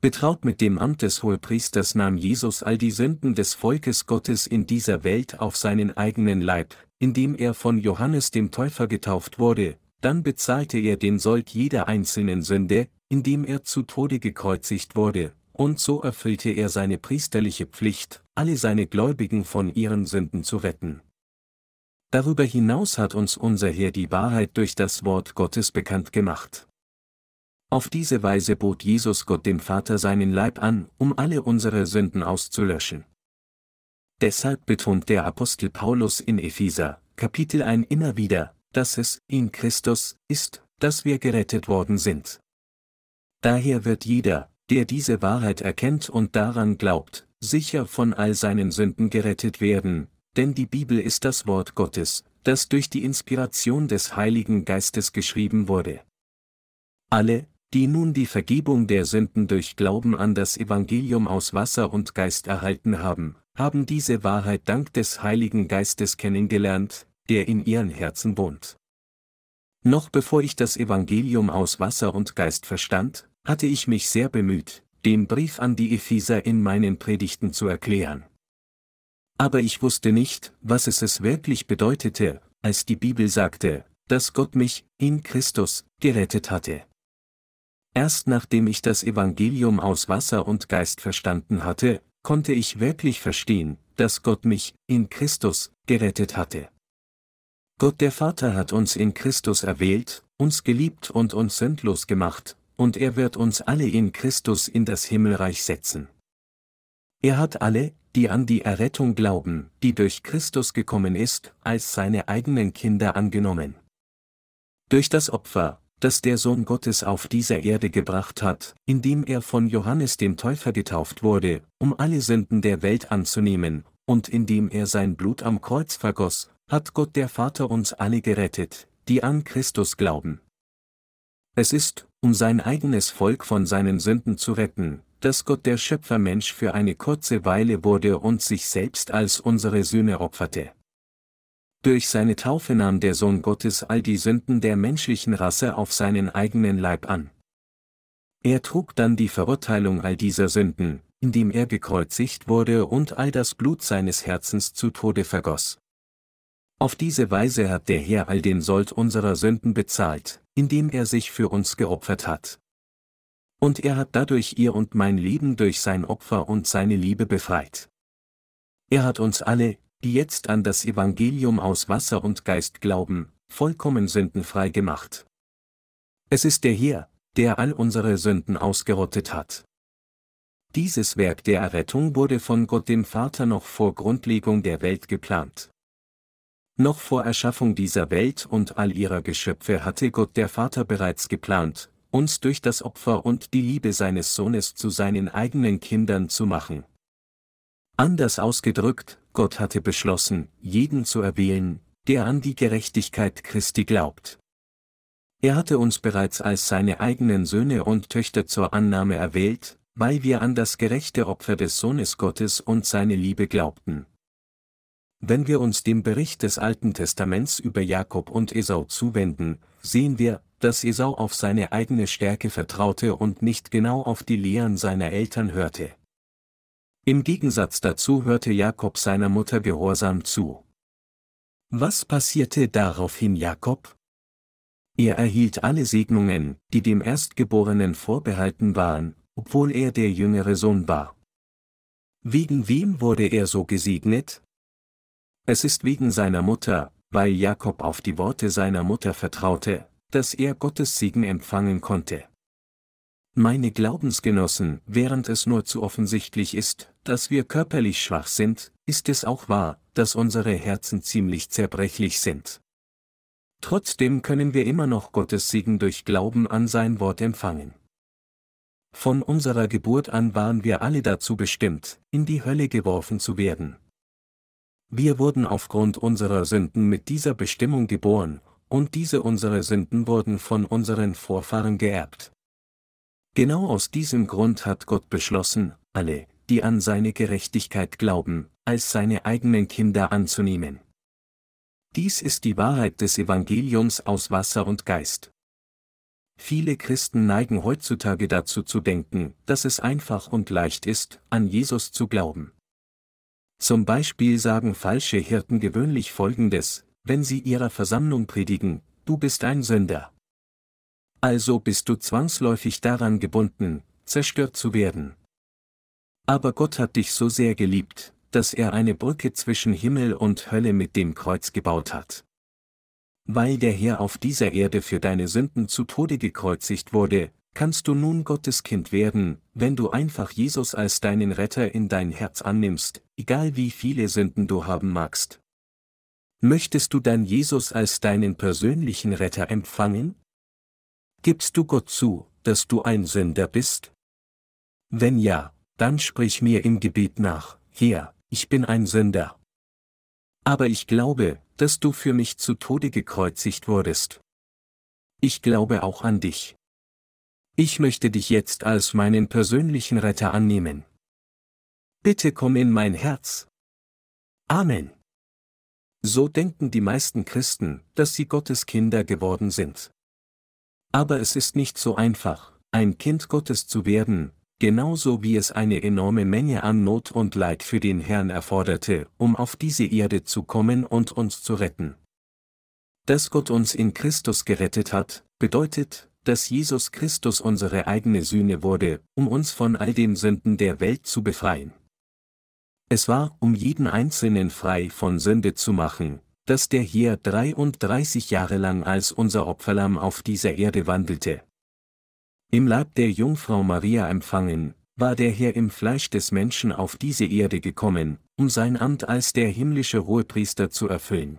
Betraut mit dem Amt des Hohepriesters nahm Jesus all die Sünden des Volkes Gottes in dieser Welt auf seinen eigenen Leib, indem er von Johannes dem Täufer getauft wurde, dann bezahlte er den Sold jeder einzelnen Sünde, indem er zu Tode gekreuzigt wurde, und so erfüllte er seine priesterliche Pflicht, alle seine Gläubigen von ihren Sünden zu retten. Darüber hinaus hat uns unser Herr die Wahrheit durch das Wort Gottes bekannt gemacht. Auf diese Weise bot Jesus Gott dem Vater seinen Leib an, um alle unsere Sünden auszulöschen. Deshalb betont der Apostel Paulus in Epheser, Kapitel 1 immer wieder, dass es, in Christus, ist, dass wir gerettet worden sind. Daher wird jeder, der diese Wahrheit erkennt und daran glaubt, sicher von all seinen Sünden gerettet werden, denn die Bibel ist das Wort Gottes, das durch die Inspiration des Heiligen Geistes geschrieben wurde. Alle, die nun die Vergebung der Sünden durch Glauben an das Evangelium aus Wasser und Geist erhalten haben, haben diese Wahrheit dank des Heiligen Geistes kennengelernt, der in ihren Herzen wohnt. Noch bevor ich das Evangelium aus Wasser und Geist verstand, hatte ich mich sehr bemüht, den Brief an die Epheser in meinen Predigten zu erklären. Aber ich wusste nicht, was es es wirklich bedeutete, als die Bibel sagte, dass Gott mich, in Christus, gerettet hatte. Erst nachdem ich das Evangelium aus Wasser und Geist verstanden hatte, konnte ich wirklich verstehen, dass Gott mich, in Christus, gerettet hatte. Gott der Vater hat uns in Christus erwählt, uns geliebt und uns sündlos gemacht, und er wird uns alle in Christus in das Himmelreich setzen. Er hat alle, die an die Errettung glauben, die durch Christus gekommen ist, als seine eigenen Kinder angenommen. Durch das Opfer, das der Sohn Gottes auf dieser Erde gebracht hat, indem er von Johannes dem Täufer getauft wurde, um alle Sünden der Welt anzunehmen, und indem er sein Blut am Kreuz vergoss, hat Gott der Vater uns alle gerettet, die an Christus glauben. Es ist, um sein eigenes Volk von seinen Sünden zu retten, dass Gott der Schöpfermensch für eine kurze Weile wurde und sich selbst als unsere Sühne opferte. Durch seine Taufe nahm der Sohn Gottes all die Sünden der menschlichen Rasse auf seinen eigenen Leib an. Er trug dann die Verurteilung all dieser Sünden, indem er gekreuzigt wurde und all das Blut seines Herzens zu Tode vergoss. Auf diese Weise hat der Herr all den Sold unserer Sünden bezahlt, indem er sich für uns geopfert hat. Und er hat dadurch ihr und mein Leben durch sein Opfer und seine Liebe befreit. Er hat uns alle, die jetzt an das Evangelium aus Wasser und Geist glauben, vollkommen sündenfrei gemacht. Es ist der Herr, der all unsere Sünden ausgerottet hat. Dieses Werk der Errettung wurde von Gott dem Vater noch vor Grundlegung der Welt geplant. Noch vor Erschaffung dieser Welt und all ihrer Geschöpfe hatte Gott der Vater bereits geplant, uns durch das Opfer und die Liebe seines Sohnes zu seinen eigenen Kindern zu machen. Anders ausgedrückt, Gott hatte beschlossen, jeden zu erwählen, der an die Gerechtigkeit Christi glaubt. Er hatte uns bereits als seine eigenen Söhne und Töchter zur Annahme erwählt, weil wir an das gerechte Opfer des Sohnes Gottes und seine Liebe glaubten. Wenn wir uns dem Bericht des Alten Testaments über Jakob und Esau zuwenden, sehen wir, dass Esau auf seine eigene Stärke vertraute und nicht genau auf die Lehren seiner Eltern hörte. Im Gegensatz dazu hörte Jakob seiner Mutter gehorsam zu. Was passierte daraufhin Jakob? Er erhielt alle Segnungen, die dem Erstgeborenen vorbehalten waren, obwohl er der jüngere Sohn war. Wegen wem wurde er so gesegnet? Es ist wegen seiner Mutter, weil Jakob auf die Worte seiner Mutter vertraute, dass er Gottes Segen empfangen konnte. Meine Glaubensgenossen, während es nur zu offensichtlich ist, dass wir körperlich schwach sind, ist es auch wahr, dass unsere Herzen ziemlich zerbrechlich sind. Trotzdem können wir immer noch Gottes Segen durch Glauben an sein Wort empfangen. Von unserer Geburt an waren wir alle dazu bestimmt, in die Hölle geworfen zu werden. Wir wurden aufgrund unserer Sünden mit dieser Bestimmung geboren, und diese unsere Sünden wurden von unseren Vorfahren geerbt. Genau aus diesem Grund hat Gott beschlossen, alle, die an seine Gerechtigkeit glauben, als seine eigenen Kinder anzunehmen. Dies ist die Wahrheit des Evangeliums aus Wasser und Geist. Viele Christen neigen heutzutage dazu zu denken, dass es einfach und leicht ist, an Jesus zu glauben. Zum Beispiel sagen falsche Hirten gewöhnlich Folgendes, wenn sie ihrer Versammlung predigen, du bist ein Sünder. Also bist du zwangsläufig daran gebunden, zerstört zu werden. Aber Gott hat dich so sehr geliebt, dass er eine Brücke zwischen Himmel und Hölle mit dem Kreuz gebaut hat. Weil der Herr auf dieser Erde für deine Sünden zu Tode gekreuzigt wurde, kannst du nun Gottes Kind werden, wenn du einfach Jesus als deinen Retter in dein Herz annimmst, egal wie viele Sünden du haben magst. Möchtest du dann Jesus als deinen persönlichen Retter empfangen? Gibst du Gott zu, dass du ein Sünder bist? Wenn ja, dann sprich mir im Gebet nach, Herr, ich bin ein Sünder. Aber ich glaube, dass du für mich zu Tode gekreuzigt wurdest. Ich glaube auch an dich. Ich möchte dich jetzt als meinen persönlichen Retter annehmen. Bitte komm in mein Herz. Amen. So denken die meisten Christen, dass sie Gottes Kinder geworden sind. Aber es ist nicht so einfach, ein Kind Gottes zu werden, genauso wie es eine enorme Menge an Not und Leid für den Herrn erforderte, um auf diese Erde zu kommen und uns zu retten. Dass Gott uns in Christus gerettet hat, bedeutet, dass Jesus Christus unsere eigene Sühne wurde, um uns von all den Sünden der Welt zu befreien. Es war, um jeden Einzelnen frei von Sünde zu machen, dass der hier 33 Jahre lang als unser Opferlamm auf dieser Erde wandelte. Im Leib der Jungfrau Maria empfangen, war der Herr im Fleisch des Menschen auf diese Erde gekommen, um sein Amt als der himmlische Hohepriester zu erfüllen.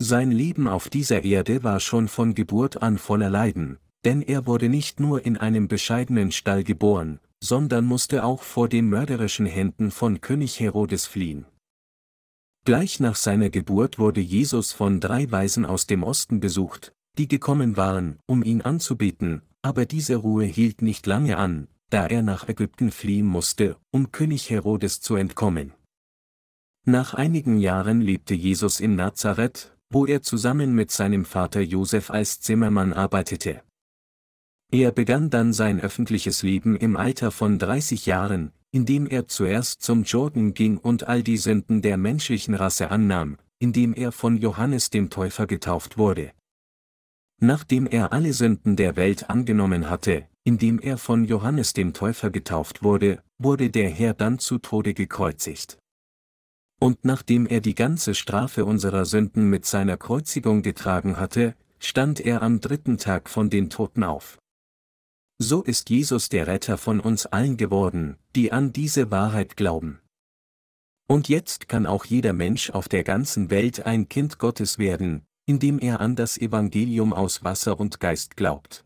Sein Leben auf dieser Erde war schon von Geburt an voller Leiden, denn er wurde nicht nur in einem bescheidenen Stall geboren, sondern musste auch vor den mörderischen Händen von König Herodes fliehen. Gleich nach seiner Geburt wurde Jesus von drei Weisen aus dem Osten besucht, die gekommen waren, um ihn anzubeten, aber diese Ruhe hielt nicht lange an, da er nach Ägypten fliehen musste, um König Herodes zu entkommen. Nach einigen Jahren lebte Jesus in Nazareth, wo er zusammen mit seinem Vater Josef als Zimmermann arbeitete. Er begann dann sein öffentliches Leben im Alter von 30 Jahren, indem er zuerst zum Jordan ging und all die Sünden der menschlichen Rasse annahm, indem er von Johannes dem Täufer getauft wurde. Nachdem er alle Sünden der Welt angenommen hatte, indem er von Johannes dem Täufer getauft wurde, wurde der Herr dann zu Tode gekreuzigt. Und nachdem er die ganze Strafe unserer Sünden mit seiner Kreuzigung getragen hatte, stand er am dritten Tag von den Toten auf. So ist Jesus der Retter von uns allen geworden, die an diese Wahrheit glauben. Und jetzt kann auch jeder Mensch auf der ganzen Welt ein Kind Gottes werden, indem er an das Evangelium aus Wasser und Geist glaubt.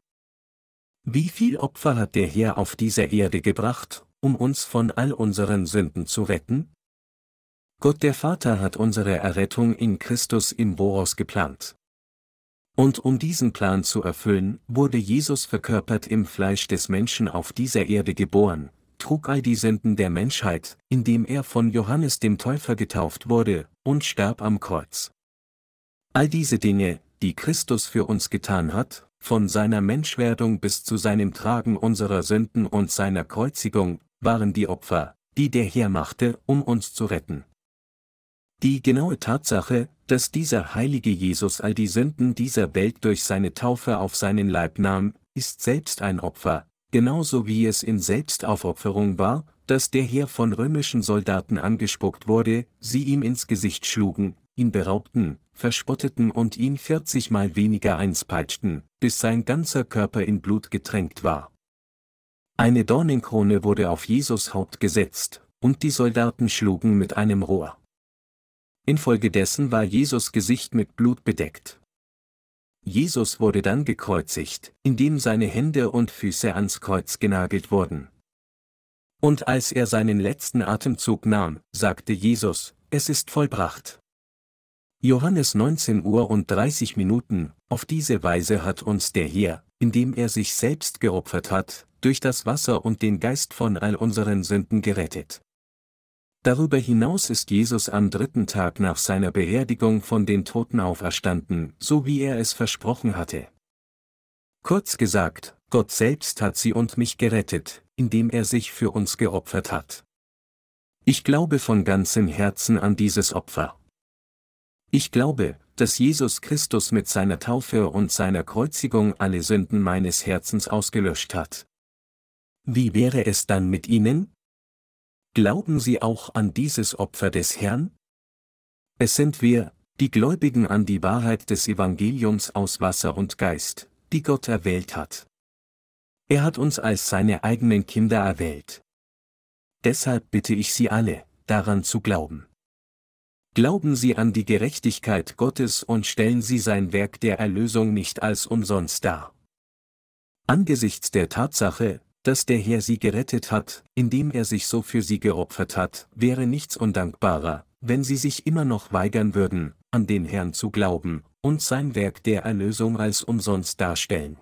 Wie viel Opfer hat der Herr auf dieser Erde gebracht, um uns von all unseren Sünden zu retten? Gott der Vater hat unsere Errettung in Christus im Voraus geplant. Und um diesen Plan zu erfüllen, wurde Jesus verkörpert im Fleisch des Menschen auf dieser Erde geboren, trug all die Sünden der Menschheit, indem er von Johannes dem Täufer getauft wurde, und starb am Kreuz. All diese Dinge, die Christus für uns getan hat, von seiner Menschwerdung bis zu seinem Tragen unserer Sünden und seiner Kreuzigung, waren die Opfer, die der Herr machte, um uns zu retten. Die genaue Tatsache, dass dieser heilige Jesus all die Sünden dieser Welt durch seine Taufe auf seinen Leib nahm, ist selbst ein Opfer, genauso wie es in Selbstaufopferung war, dass der Herr von römischen Soldaten angespuckt wurde, sie ihm ins Gesicht schlugen, ihn beraubten, verspotteten und ihn 40 mal weniger einspeitschten, bis sein ganzer Körper in Blut getränkt war. Eine Dornenkrone wurde auf Jesus Haupt gesetzt, und die Soldaten schlugen mit einem Rohr. Infolgedessen war Jesus Gesicht mit Blut bedeckt. Jesus wurde dann gekreuzigt, indem seine Hände und Füße ans Kreuz genagelt wurden. Und als er seinen letzten Atemzug nahm, sagte Jesus, es ist vollbracht. Johannes 19 Uhr und 30 Minuten, auf diese Weise hat uns der Herr, indem er sich selbst geopfert hat, durch das Wasser und den Geist von all unseren Sünden gerettet. Darüber hinaus ist Jesus am dritten Tag nach seiner Beerdigung von den Toten auferstanden, so wie er es versprochen hatte. Kurz gesagt, Gott selbst hat sie und mich gerettet, indem er sich für uns geopfert hat. Ich glaube von ganzem Herzen an dieses Opfer. Ich glaube, dass Jesus Christus mit seiner Taufe und seiner Kreuzigung alle Sünden meines Herzens ausgelöscht hat. Wie wäre es dann mit Ihnen? Glauben Sie auch an dieses Opfer des Herrn? Es sind wir, die Gläubigen an die Wahrheit des Evangeliums aus Wasser und Geist, die Gott erwählt hat. Er hat uns als seine eigenen Kinder erwählt. Deshalb bitte ich Sie alle, daran zu glauben. Glauben Sie an die Gerechtigkeit Gottes und stellen Sie sein Werk der Erlösung nicht als umsonst dar. Angesichts der Tatsache, dass der Herr sie gerettet hat, indem er sich so für sie geopfert hat, wäre nichts undankbarer, wenn sie sich immer noch weigern würden, an den Herrn zu glauben, und sein Werk der Erlösung als umsonst darstellen.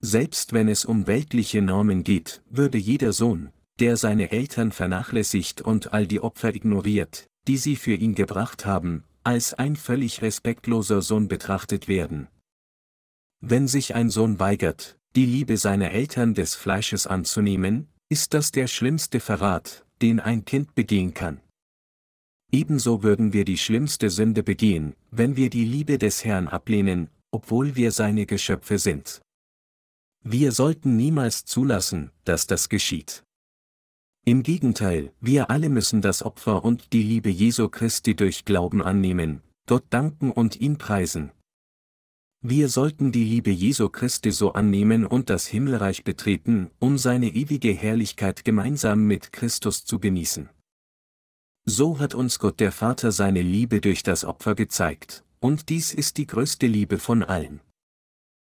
Selbst wenn es um weltliche Normen geht, würde jeder Sohn, der seine Eltern vernachlässigt und all die Opfer ignoriert, die sie für ihn gebracht haben, als ein völlig respektloser Sohn betrachtet werden. Wenn sich ein Sohn weigert, die Liebe seiner Eltern des Fleisches anzunehmen, ist das der schlimmste Verrat, den ein Kind begehen kann. Ebenso würden wir die schlimmste Sünde begehen, wenn wir die Liebe des Herrn ablehnen, obwohl wir seine Geschöpfe sind. Wir sollten niemals zulassen, dass das geschieht. Im Gegenteil, wir alle müssen das Opfer und die Liebe Jesu Christi durch Glauben annehmen, Gott danken und ihn preisen. Wir sollten die Liebe Jesu Christi so annehmen und das Himmelreich betreten, um seine ewige Herrlichkeit gemeinsam mit Christus zu genießen. So hat uns Gott der Vater seine Liebe durch das Opfer gezeigt, und dies ist die größte Liebe von allen.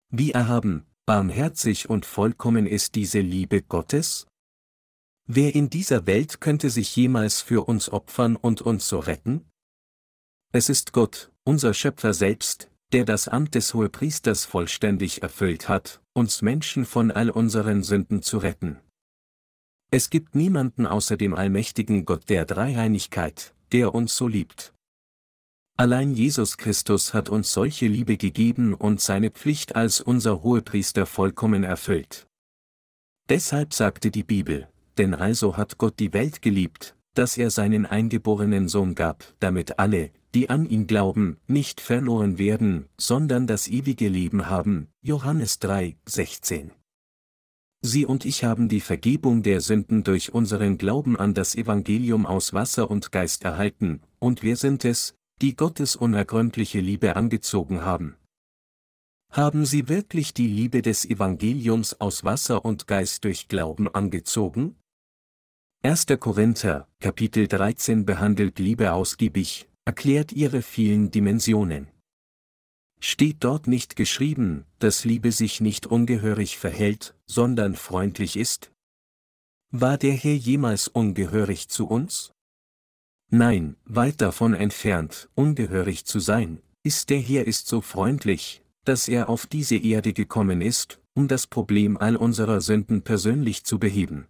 Wie erhaben, barmherzig und vollkommen ist diese Liebe Gottes? Wer in dieser Welt könnte sich jemals für uns opfern und uns so retten? Es ist Gott, unser Schöpfer selbst, der das Amt des Hohepriesters vollständig erfüllt hat, uns Menschen von all unseren Sünden zu retten. Es gibt niemanden außer dem allmächtigen Gott der Dreieinigkeit, der uns so liebt. Allein Jesus Christus hat uns solche Liebe gegeben und seine Pflicht als unser Hohepriester vollkommen erfüllt. Deshalb sagte die Bibel, denn also hat Gott die Welt geliebt, dass er seinen eingeborenen Sohn gab, damit alle, die an ihn glauben, nicht verloren werden, sondern das ewige Leben haben. Johannes 3, 16. Sie und ich haben die Vergebung der Sünden durch unseren Glauben an das Evangelium aus Wasser und Geist erhalten, und wir sind es, die Gottes unergründliche Liebe angezogen haben. Haben Sie wirklich die Liebe des Evangeliums aus Wasser und Geist durch Glauben angezogen? 1. Korinther, Kapitel 13 behandelt Liebe ausgiebig, erklärt ihre vielen Dimensionen. Steht dort nicht geschrieben, dass Liebe sich nicht ungehörig verhält, sondern freundlich ist? War der Herr jemals ungehörig zu uns? Nein, weit davon entfernt, ungehörig zu sein, ist der Herr ist so freundlich, dass er auf diese Erde gekommen ist, um das Problem all unserer Sünden persönlich zu beheben.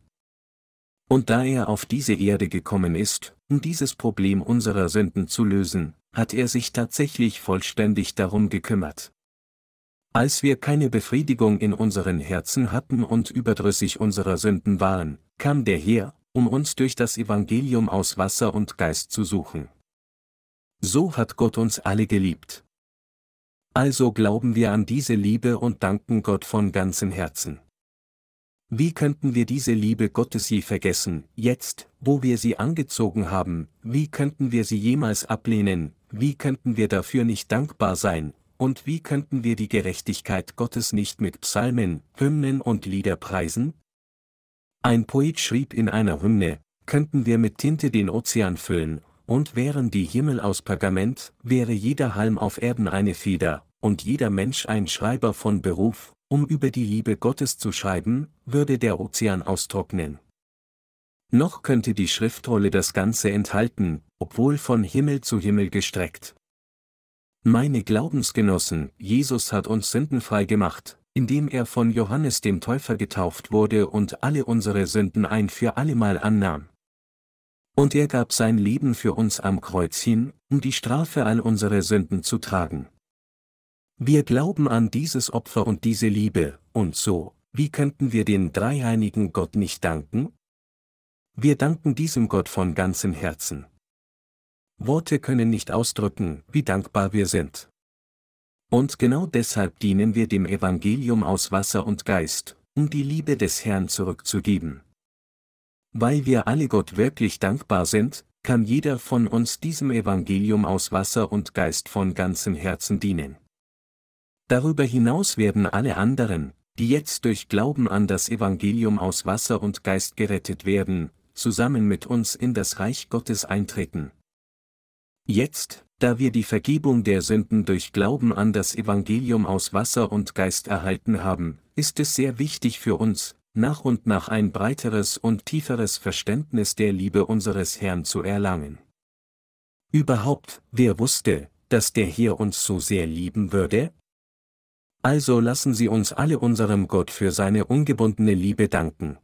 Und da er auf diese Erde gekommen ist, um dieses Problem unserer Sünden zu lösen, hat er sich tatsächlich vollständig darum gekümmert. Als wir keine Befriedigung in unseren Herzen hatten und überdrüssig unserer Sünden waren, kam der Herr, um uns durch das Evangelium aus Wasser und Geist zu suchen. So hat Gott uns alle geliebt. Also glauben wir an diese Liebe und danken Gott von ganzem Herzen. Wie könnten wir diese Liebe Gottes je vergessen, jetzt, wo wir sie angezogen haben, wie könnten wir sie jemals ablehnen, wie könnten wir dafür nicht dankbar sein, und wie könnten wir die Gerechtigkeit Gottes nicht mit Psalmen, Hymnen und Lieder preisen? Ein Poet schrieb in einer Hymne, könnten wir mit Tinte den Ozean füllen, und wären die Himmel aus Pergament, wäre jeder Halm auf Erden eine Feder, und jeder Mensch ein Schreiber von Beruf, um über die Liebe Gottes zu schreiben, würde der Ozean austrocknen. Noch könnte die Schriftrolle das Ganze enthalten, obwohl von Himmel zu Himmel gestreckt. Meine Glaubensgenossen, Jesus hat uns sündenfrei gemacht, indem er von Johannes dem Täufer getauft wurde und alle unsere Sünden ein für allemal annahm. Und er gab sein Leben für uns am Kreuz hin, um die Strafe all unserer Sünden zu tragen. Wir glauben an dieses Opfer und diese Liebe, und so, wie könnten wir den dreieinigen Gott nicht danken? Wir danken diesem Gott von ganzem Herzen. Worte können nicht ausdrücken, wie dankbar wir sind. Und genau deshalb dienen wir dem Evangelium aus Wasser und Geist, um die Liebe des Herrn zurückzugeben. Weil wir alle Gott wirklich dankbar sind, kann jeder von uns diesem Evangelium aus Wasser und Geist von ganzem Herzen dienen. Darüber hinaus werden alle anderen, die jetzt durch Glauben an das Evangelium aus Wasser und Geist gerettet werden, zusammen mit uns in das Reich Gottes eintreten. Jetzt, da wir die Vergebung der Sünden durch Glauben an das Evangelium aus Wasser und Geist erhalten haben, ist es sehr wichtig für uns, nach und nach ein breiteres und tieferes Verständnis der Liebe unseres Herrn zu erlangen. Überhaupt, wer wusste, dass der Herr uns so sehr lieben würde? Also lassen Sie uns alle unserem Gott für seine ungebundene Liebe danken.